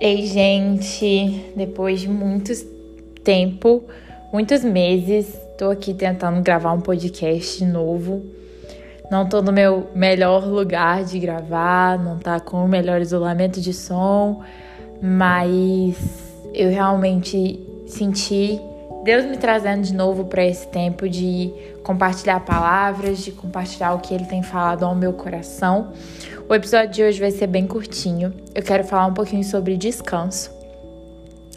Ei, gente, depois de muito tempo, muitos meses, tô aqui tentando gravar um podcast novo. Não tô no meu melhor lugar de gravar, não tá com o melhor isolamento de som, mas eu realmente senti Deus me trazendo de novo para esse tempo de compartilhar palavras, de compartilhar o que Ele tem falado ao meu coração. O episódio de hoje vai ser bem curtinho. Eu quero falar um pouquinho sobre descanso.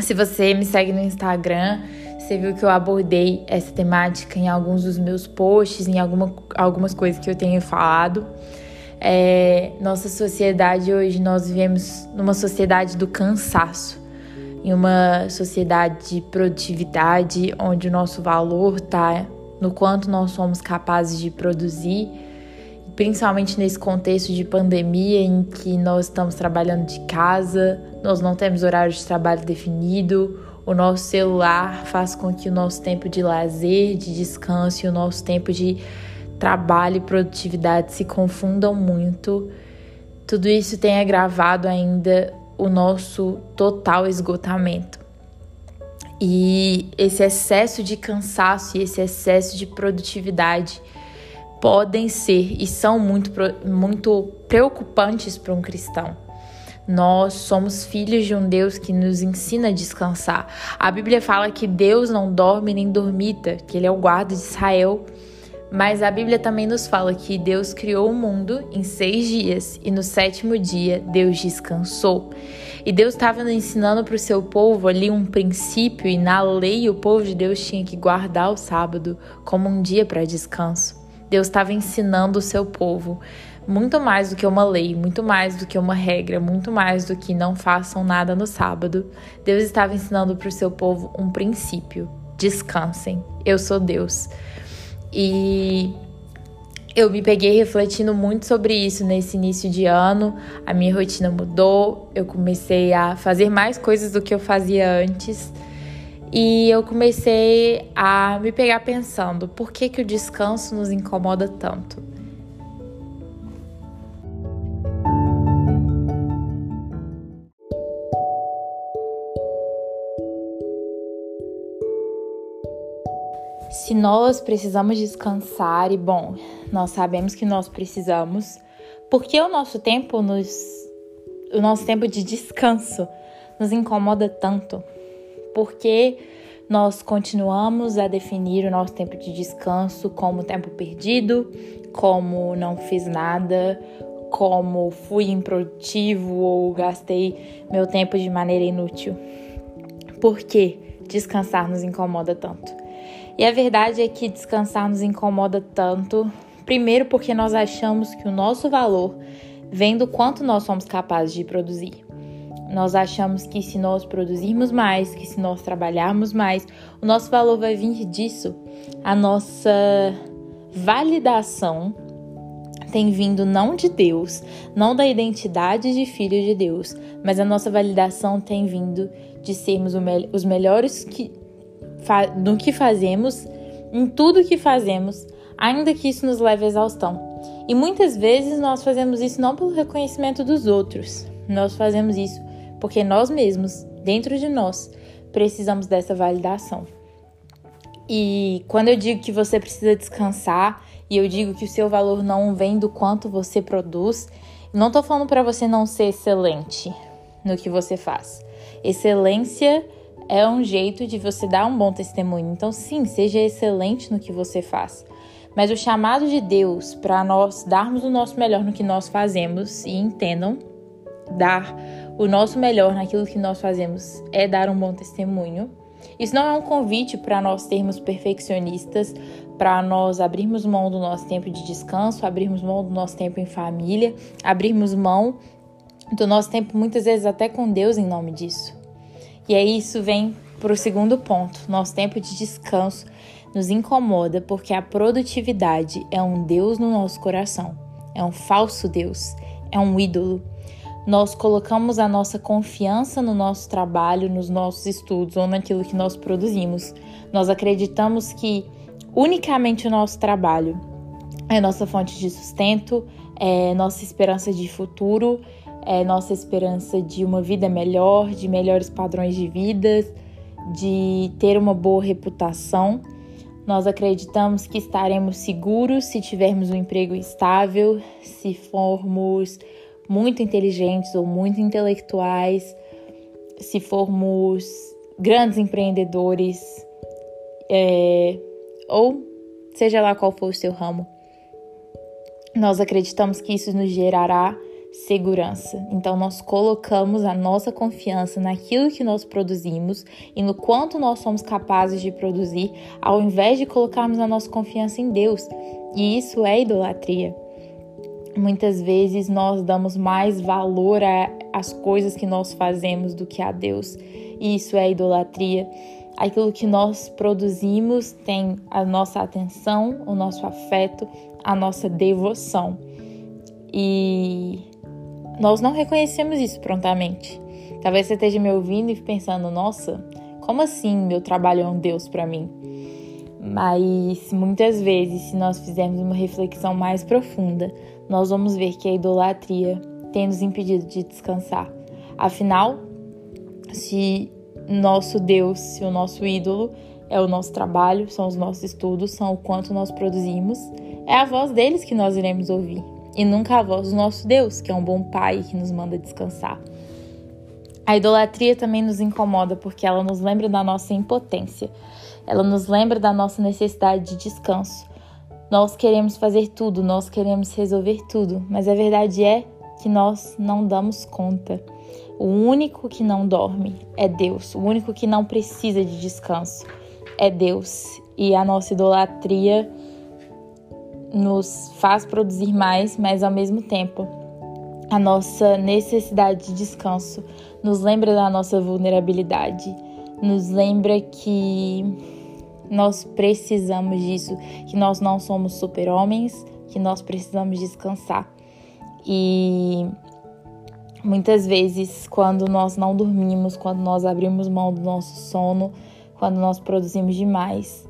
Se você me segue no Instagram, você viu que eu abordei essa temática em alguns dos meus posts, em alguma, algumas coisas que eu tenho falado. É, nossa sociedade hoje, nós vivemos numa sociedade do cansaço em uma sociedade de produtividade, onde o nosso valor está no quanto nós somos capazes de produzir, principalmente nesse contexto de pandemia em que nós estamos trabalhando de casa, nós não temos horário de trabalho definido, o nosso celular faz com que o nosso tempo de lazer, de descanso e o nosso tempo de trabalho e produtividade se confundam muito. Tudo isso tem agravado ainda o nosso total esgotamento. E esse excesso de cansaço e esse excesso de produtividade podem ser e são muito, muito preocupantes para um cristão. Nós somos filhos de um Deus que nos ensina a descansar. A Bíblia fala que Deus não dorme nem dormita, que Ele é o guarda de Israel mas a Bíblia também nos fala que Deus criou o mundo em seis dias e no sétimo dia Deus descansou. E Deus estava ensinando para o seu povo ali um princípio, e na lei o povo de Deus tinha que guardar o sábado como um dia para descanso. Deus estava ensinando o seu povo muito mais do que uma lei, muito mais do que uma regra, muito mais do que não façam nada no sábado. Deus estava ensinando para o seu povo um princípio: descansem, eu sou Deus. E eu me peguei refletindo muito sobre isso nesse início de ano. A minha rotina mudou, eu comecei a fazer mais coisas do que eu fazia antes. E eu comecei a me pegar pensando, por que que o descanso nos incomoda tanto? Se nós precisamos descansar, e bom, nós sabemos que nós precisamos, porque o nosso tempo nos o nosso tempo de descanso nos incomoda tanto? Porque nós continuamos a definir o nosso tempo de descanso como tempo perdido, como não fiz nada, como fui improdutivo ou gastei meu tempo de maneira inútil. Por que descansar nos incomoda tanto? E a verdade é que descansar nos incomoda tanto, primeiro porque nós achamos que o nosso valor vem do quanto nós somos capazes de produzir. Nós achamos que se nós produzirmos mais, que se nós trabalharmos mais, o nosso valor vai vir disso. A nossa validação tem vindo não de Deus, não da identidade de filho de Deus, mas a nossa validação tem vindo de sermos os melhores que, no que fazemos, em tudo que fazemos, ainda que isso nos leve à exaustão. E muitas vezes nós fazemos isso não pelo reconhecimento dos outros, nós fazemos isso porque nós mesmos, dentro de nós, precisamos dessa validação. E quando eu digo que você precisa descansar e eu digo que o seu valor não vem do quanto você produz, não estou falando para você não ser excelente no que você faz. Excelência é um jeito de você dar um bom testemunho. Então, sim, seja excelente no que você faz. Mas o chamado de Deus para nós darmos o nosso melhor no que nós fazemos e entendam, dar o nosso melhor naquilo que nós fazemos é dar um bom testemunho. Isso não é um convite para nós sermos perfeccionistas, para nós abrirmos mão do nosso tempo de descanso, abrirmos mão do nosso tempo em família, abrirmos mão do nosso tempo muitas vezes até com Deus em nome disso. E aí isso vem para o segundo ponto. Nosso tempo de descanso nos incomoda porque a produtividade é um Deus no nosso coração. É um falso Deus, é um ídolo. Nós colocamos a nossa confiança no nosso trabalho, nos nossos estudos ou naquilo que nós produzimos. Nós acreditamos que unicamente o nosso trabalho é nossa fonte de sustento, é nossa esperança de futuro, é nossa esperança de uma vida melhor, de melhores padrões de vida, de ter uma boa reputação. Nós acreditamos que estaremos seguros se tivermos um emprego estável, se formos muito inteligentes ou muito intelectuais, se formos grandes empreendedores, é, ou seja lá qual for o seu ramo. Nós acreditamos que isso nos gerará segurança. Então, nós colocamos a nossa confiança naquilo que nós produzimos e no quanto nós somos capazes de produzir, ao invés de colocarmos a nossa confiança em Deus. E isso é idolatria. Muitas vezes nós damos mais valor às coisas que nós fazemos do que a Deus. E isso é idolatria. Aquilo que nós produzimos tem a nossa atenção, o nosso afeto, a nossa devoção. E nós não reconhecemos isso prontamente. Talvez você esteja me ouvindo e pensando: nossa, como assim meu trabalho é um Deus para mim? Mas muitas vezes, se nós fizermos uma reflexão mais profunda, nós vamos ver que a idolatria tem nos impedido de descansar. Afinal, se nosso Deus, se o nosso ídolo é o nosso trabalho, são os nossos estudos, são o quanto nós produzimos, é a voz deles que nós iremos ouvir e nunca a voz do nosso Deus, que é um bom Pai que nos manda descansar. A idolatria também nos incomoda porque ela nos lembra da nossa impotência, ela nos lembra da nossa necessidade de descanso. Nós queremos fazer tudo, nós queremos resolver tudo, mas a verdade é que nós não damos conta. O único que não dorme é Deus, o único que não precisa de descanso é Deus. E a nossa idolatria nos faz produzir mais, mas ao mesmo tempo a nossa necessidade de descanso nos lembra da nossa vulnerabilidade, nos lembra que nós precisamos disso, que nós não somos super-homens, que nós precisamos descansar. E muitas vezes, quando nós não dormimos, quando nós abrimos mão do nosso sono, quando nós produzimos demais,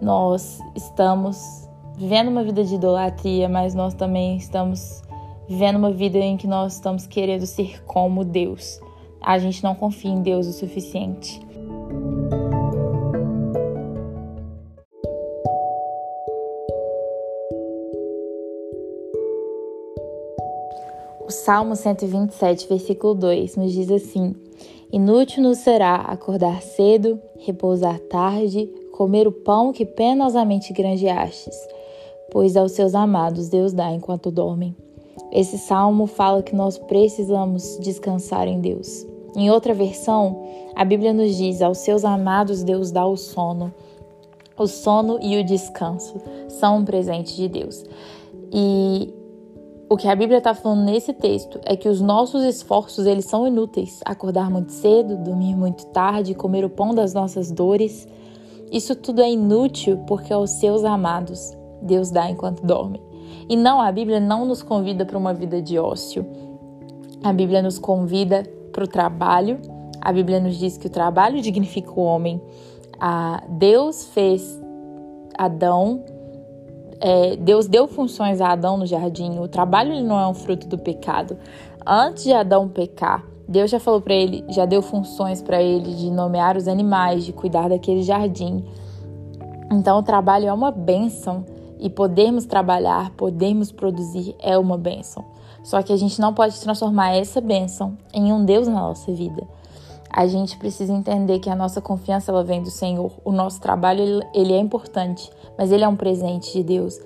nós estamos vivendo uma vida de idolatria, mas nós também estamos vivendo uma vida em que nós estamos querendo ser como Deus. A gente não confia em Deus o suficiente. O Salmo 127, versículo 2 nos diz assim: Inútil nos será acordar cedo, repousar tarde, comer o pão que penosamente granjeastes pois aos seus amados Deus dá enquanto dormem. Esse salmo fala que nós precisamos descansar em Deus. Em outra versão, a Bíblia nos diz: aos seus amados Deus dá o sono. O sono e o descanso são um presente de Deus. E o que a Bíblia está falando nesse texto é que os nossos esforços eles são inúteis. Acordar muito cedo, dormir muito tarde, comer o pão das nossas dores, isso tudo é inútil porque aos seus amados Deus dá enquanto dorme. E não, a Bíblia não nos convida para uma vida de ócio. A Bíblia nos convida para o trabalho. A Bíblia nos diz que o trabalho dignifica o homem. Ah, Deus fez Adão, é, Deus deu funções a Adão no jardim. O trabalho não é um fruto do pecado. Antes de Adão pecar, Deus já falou para ele, já deu funções para ele de nomear os animais, de cuidar daquele jardim. Então o trabalho é uma bênção e podermos trabalhar, podermos produzir é uma bênção. Só que a gente não pode transformar essa bênção em um Deus na nossa vida. A gente precisa entender que a nossa confiança ela vem do Senhor. O nosso trabalho ele é importante, mas ele é um presente de Deus.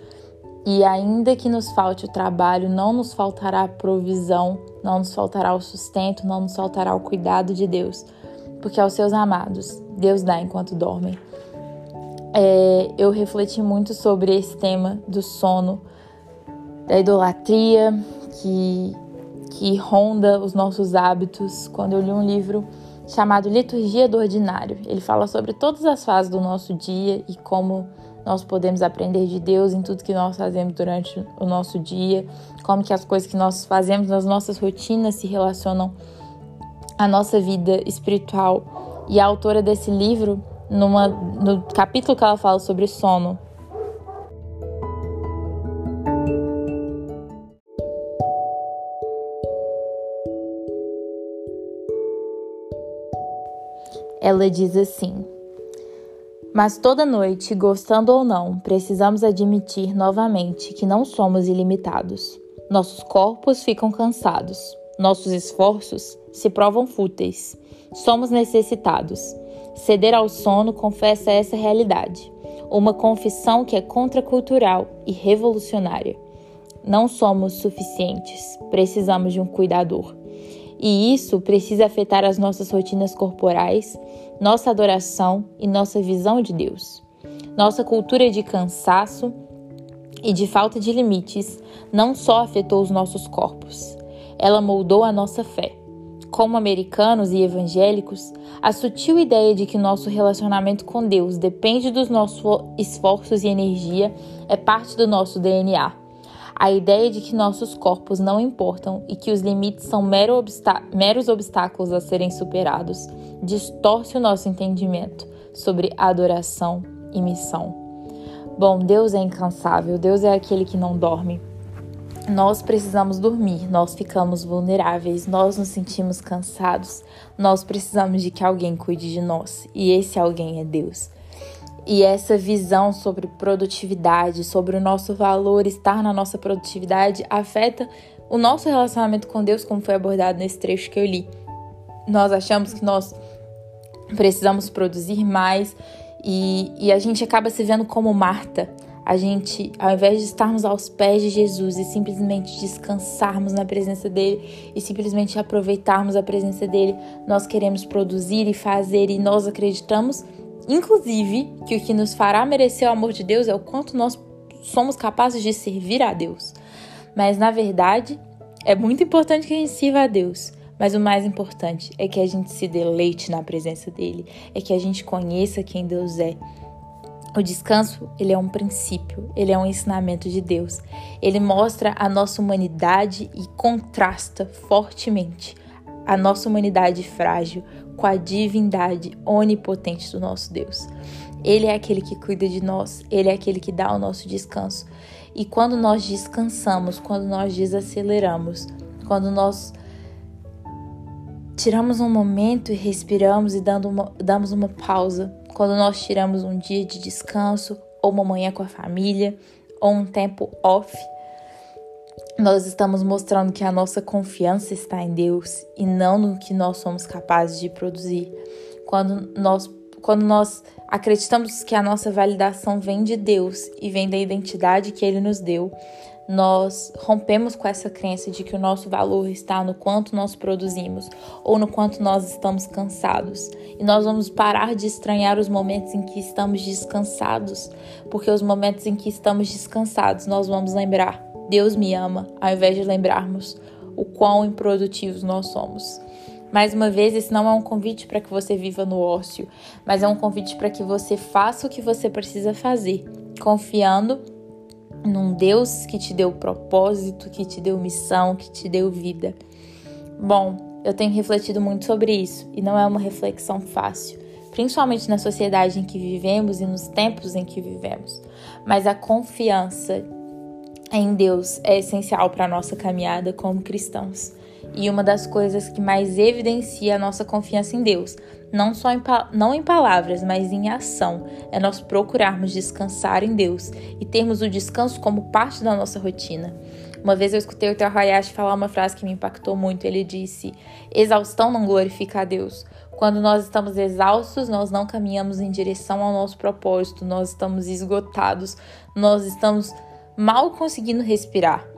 E ainda que nos falte o trabalho, não nos faltará a provisão, não nos faltará o sustento, não nos faltará o cuidado de Deus, porque aos seus amados Deus dá enquanto dormem é, eu refleti muito sobre esse tema do sono, da idolatria que, que ronda os nossos hábitos. Quando eu li um livro chamado Liturgia do Ordinário, ele fala sobre todas as fases do nosso dia e como nós podemos aprender de Deus em tudo que nós fazemos durante o nosso dia, como que as coisas que nós fazemos nas nossas rotinas se relacionam à nossa vida espiritual. E a autora desse livro numa, no capítulo que ela fala sobre sono. Ela diz assim: Mas toda noite, gostando ou não, precisamos admitir novamente que não somos ilimitados. Nossos corpos ficam cansados, nossos esforços se provam fúteis. Somos necessitados, Ceder ao sono confessa essa realidade, uma confissão que é contracultural e revolucionária. Não somos suficientes, precisamos de um cuidador. E isso precisa afetar as nossas rotinas corporais, nossa adoração e nossa visão de Deus. Nossa cultura de cansaço e de falta de limites não só afetou os nossos corpos, ela moldou a nossa fé. Como americanos e evangélicos, a sutil ideia de que nosso relacionamento com Deus depende dos nossos esforços e energia é parte do nosso DNA. A ideia de que nossos corpos não importam e que os limites são mero obstá meros obstáculos a serem superados distorce o nosso entendimento sobre adoração e missão. Bom, Deus é incansável, Deus é aquele que não dorme. Nós precisamos dormir, nós ficamos vulneráveis, nós nos sentimos cansados, nós precisamos de que alguém cuide de nós e esse alguém é Deus. E essa visão sobre produtividade, sobre o nosso valor estar na nossa produtividade, afeta o nosso relacionamento com Deus, como foi abordado nesse trecho que eu li. Nós achamos que nós precisamos produzir mais e, e a gente acaba se vendo como Marta. A gente, ao invés de estarmos aos pés de Jesus e simplesmente descansarmos na presença dele e simplesmente aproveitarmos a presença dele, nós queremos produzir e fazer e nós acreditamos Inclusive, que o que nos fará merecer o amor de Deus é o quanto nós somos capazes de servir a Deus. Mas na verdade, é muito importante que a gente sirva a Deus. Mas o mais importante é que a gente se deleite na presença dele, é que a gente conheça quem Deus é. O descanso, ele é um princípio, ele é um ensinamento de Deus. Ele mostra a nossa humanidade e contrasta fortemente a nossa humanidade frágil com a divindade onipotente do nosso Deus. Ele é aquele que cuida de nós, ele é aquele que dá o nosso descanso. E quando nós descansamos, quando nós desaceleramos, quando nós tiramos um momento e respiramos e dando uma, damos uma pausa, quando nós tiramos um dia de descanso, ou uma manhã com a família, ou um tempo off, nós estamos mostrando que a nossa confiança está em Deus e não no que nós somos capazes de produzir. Quando nós, quando nós acreditamos que a nossa validação vem de Deus e vem da identidade que Ele nos deu, nós rompemos com essa crença de que o nosso valor está no quanto nós produzimos ou no quanto nós estamos cansados. E nós vamos parar de estranhar os momentos em que estamos descansados, porque os momentos em que estamos descansados nós vamos lembrar Deus me ama, ao invés de lembrarmos o quão improdutivos nós somos. Mais uma vez, esse não é um convite para que você viva no ócio, mas é um convite para que você faça o que você precisa fazer, confiando num Deus que te deu propósito, que te deu missão, que te deu vida. Bom, eu tenho refletido muito sobre isso e não é uma reflexão fácil, principalmente na sociedade em que vivemos e nos tempos em que vivemos. Mas a confiança em Deus é essencial para a nossa caminhada como cristãos. E uma das coisas que mais evidencia a nossa confiança em Deus, não só em, não em palavras, mas em ação, é nós procurarmos descansar em Deus e termos o descanso como parte da nossa rotina. Uma vez eu escutei o Teo Hayashi falar uma frase que me impactou muito. Ele disse: Exaustão não glorifica a Deus. Quando nós estamos exaustos, nós não caminhamos em direção ao nosso propósito, nós estamos esgotados, nós estamos mal conseguindo respirar.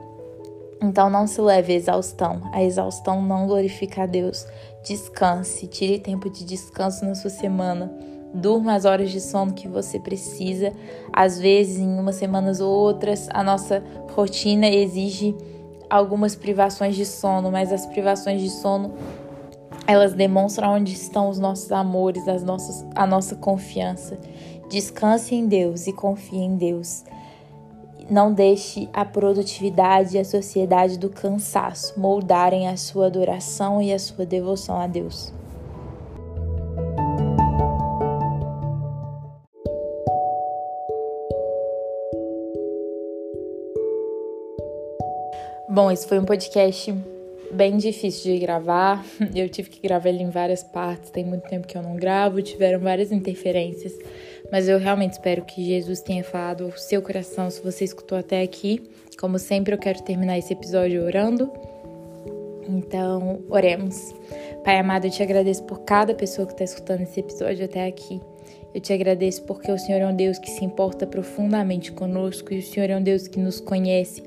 Então não se leve à exaustão. A exaustão não glorifica a Deus. Descanse, tire tempo de descanso na sua semana. Durma as horas de sono que você precisa. Às vezes, em umas semanas ou outras, a nossa rotina exige algumas privações de sono, mas as privações de sono elas demonstram onde estão os nossos amores, as nossas, a nossa confiança. Descanse em Deus e confie em Deus. Não deixe a produtividade e a sociedade do cansaço moldarem a sua adoração e a sua devoção a Deus. Bom, esse foi um podcast bem difícil de gravar. Eu tive que gravar ele em várias partes. Tem muito tempo que eu não gravo, tiveram várias interferências. Mas eu realmente espero que Jesus tenha falado ao seu coração se você escutou até aqui. Como sempre, eu quero terminar esse episódio orando. Então, oremos. Pai amado, eu te agradeço por cada pessoa que está escutando esse episódio até aqui. Eu te agradeço porque o Senhor é um Deus que se importa profundamente conosco e o Senhor é um Deus que nos conhece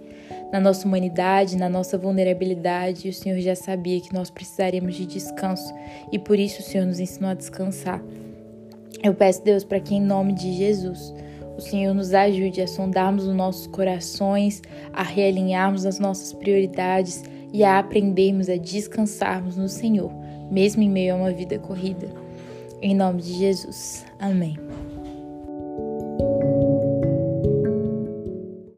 na nossa humanidade, na nossa vulnerabilidade. E o Senhor já sabia que nós precisaríamos de descanso e por isso o Senhor nos ensinou a descansar. Eu peço, Deus, para que em nome de Jesus o Senhor nos ajude a sondarmos os nossos corações, a realinharmos as nossas prioridades e a aprendermos a descansarmos no Senhor, mesmo em meio a uma vida corrida. Em nome de Jesus. Amém.